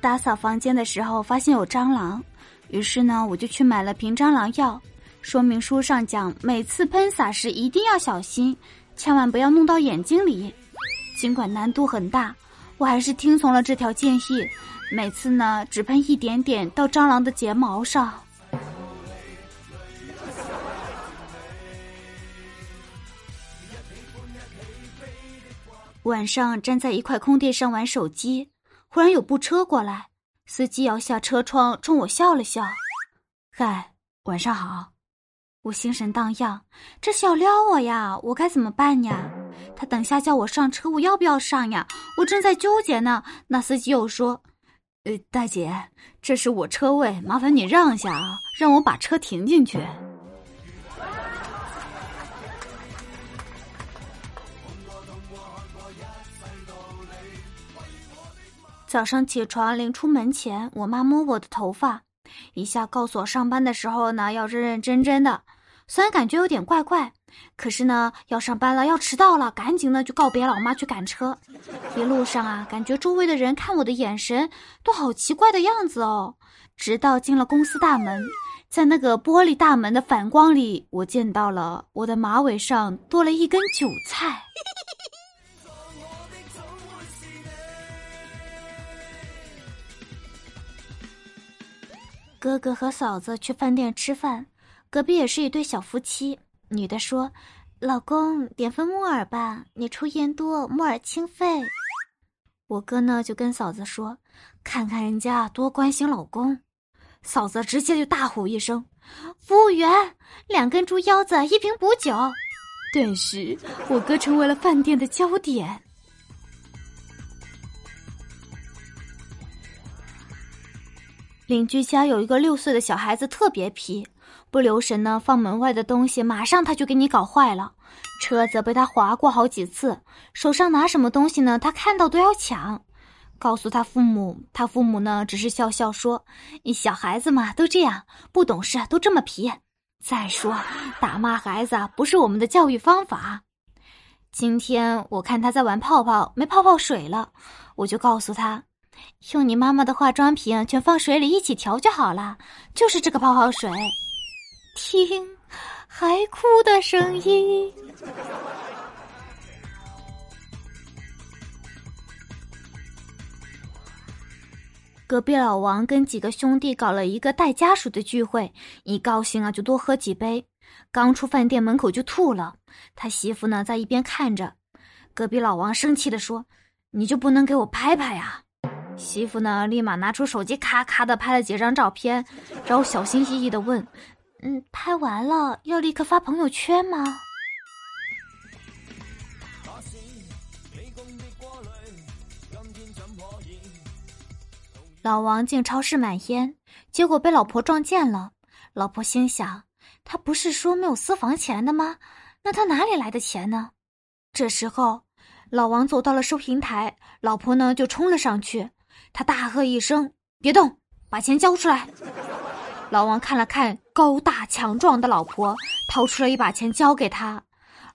打扫房间的时候发现有蟑螂，于是呢，我就去买了瓶蟑螂药。说明书上讲，每次喷洒时一定要小心，千万不要弄到眼睛里。尽管难度很大，我还是听从了这条建议。每次呢，只喷一点点到蟑螂的睫毛上。晚上站在一块空地上玩手机，忽然有部车过来，司机摇下车窗冲我笑了笑：“嗨，晚上好。”我心神荡漾，这是要撩我呀？我该怎么办呀？他等下叫我上车，我要不要上呀？我正在纠结呢。那司机又说：“呃，大姐，这是我车位，麻烦你让一下啊，让我把车停进去。”早上起床临出门前，我妈摸我的头发，一下告诉我上班的时候呢要认认真真的。虽然感觉有点怪怪，可是呢要上班了，要迟到了，赶紧呢就告别老妈去赶车。一路上啊，感觉周围的人看我的眼神都好奇怪的样子哦。直到进了公司大门，在那个玻璃大门的反光里，我见到了我的马尾上多了一根韭菜。哥哥和嫂子去饭店吃饭，隔壁也是一对小夫妻。女的说：“老公，点份木耳吧，你抽烟多，木耳清肺。”我哥呢就跟嫂子说：“看看人家多关心老公。”嫂子直接就大吼一声：“服务员，两根猪腰子，一瓶补酒。”顿时，我哥成为了饭店的焦点。邻居家有一个六岁的小孩子，特别皮，不留神呢，放门外的东西，马上他就给你搞坏了。车子被他划过好几次，手上拿什么东西呢？他看到都要抢。告诉他父母，他父母呢只是笑笑说：“你小孩子嘛，都这样，不懂事，都这么皮。”再说，打骂孩子不是我们的教育方法。今天我看他在玩泡泡，没泡泡水了，我就告诉他。用你妈妈的化妆品全放水里一起调就好了，就是这个泡泡水。听，还哭的声音。隔壁老王跟几个兄弟搞了一个带家属的聚会，一高兴啊就多喝几杯，刚出饭店门口就吐了。他媳妇呢在一边看着，隔壁老王生气的说：“你就不能给我拍拍呀？”媳妇呢，立马拿出手机，咔咔的拍了几张照片，然后小心翼翼的问：“嗯，拍完了要立刻发朋友圈吗？”老王进超市买烟，结果被老婆撞见了。老婆心想：“他不是说没有私房钱的吗？那他哪里来的钱呢？”这时候，老王走到了收银台，老婆呢就冲了上去。他大喝一声：“别动，把钱交出来！”老王看了看高大强壮的老婆，掏出了一把钱交给他，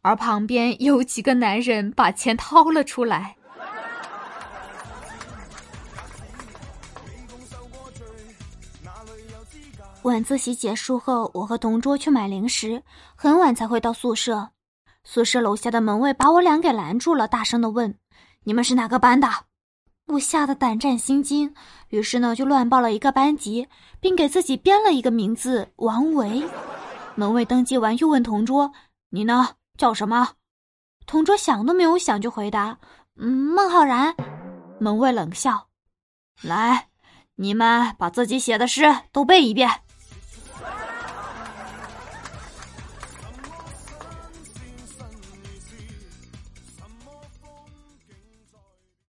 而旁边有几个男人把钱掏了出来。晚自习结束后，我和同桌去买零食，很晚才回到宿舍。宿舍楼下的门卫把我俩给拦住了，大声的问：“你们是哪个班的？”我吓得胆战心惊，于是呢就乱报了一个班级，并给自己编了一个名字王维。门卫登记完又问同桌：“你呢？叫什么？”同桌想都没有想就回答：“嗯，孟浩然。”门卫冷笑：“来，你们把自己写的诗都背一遍。”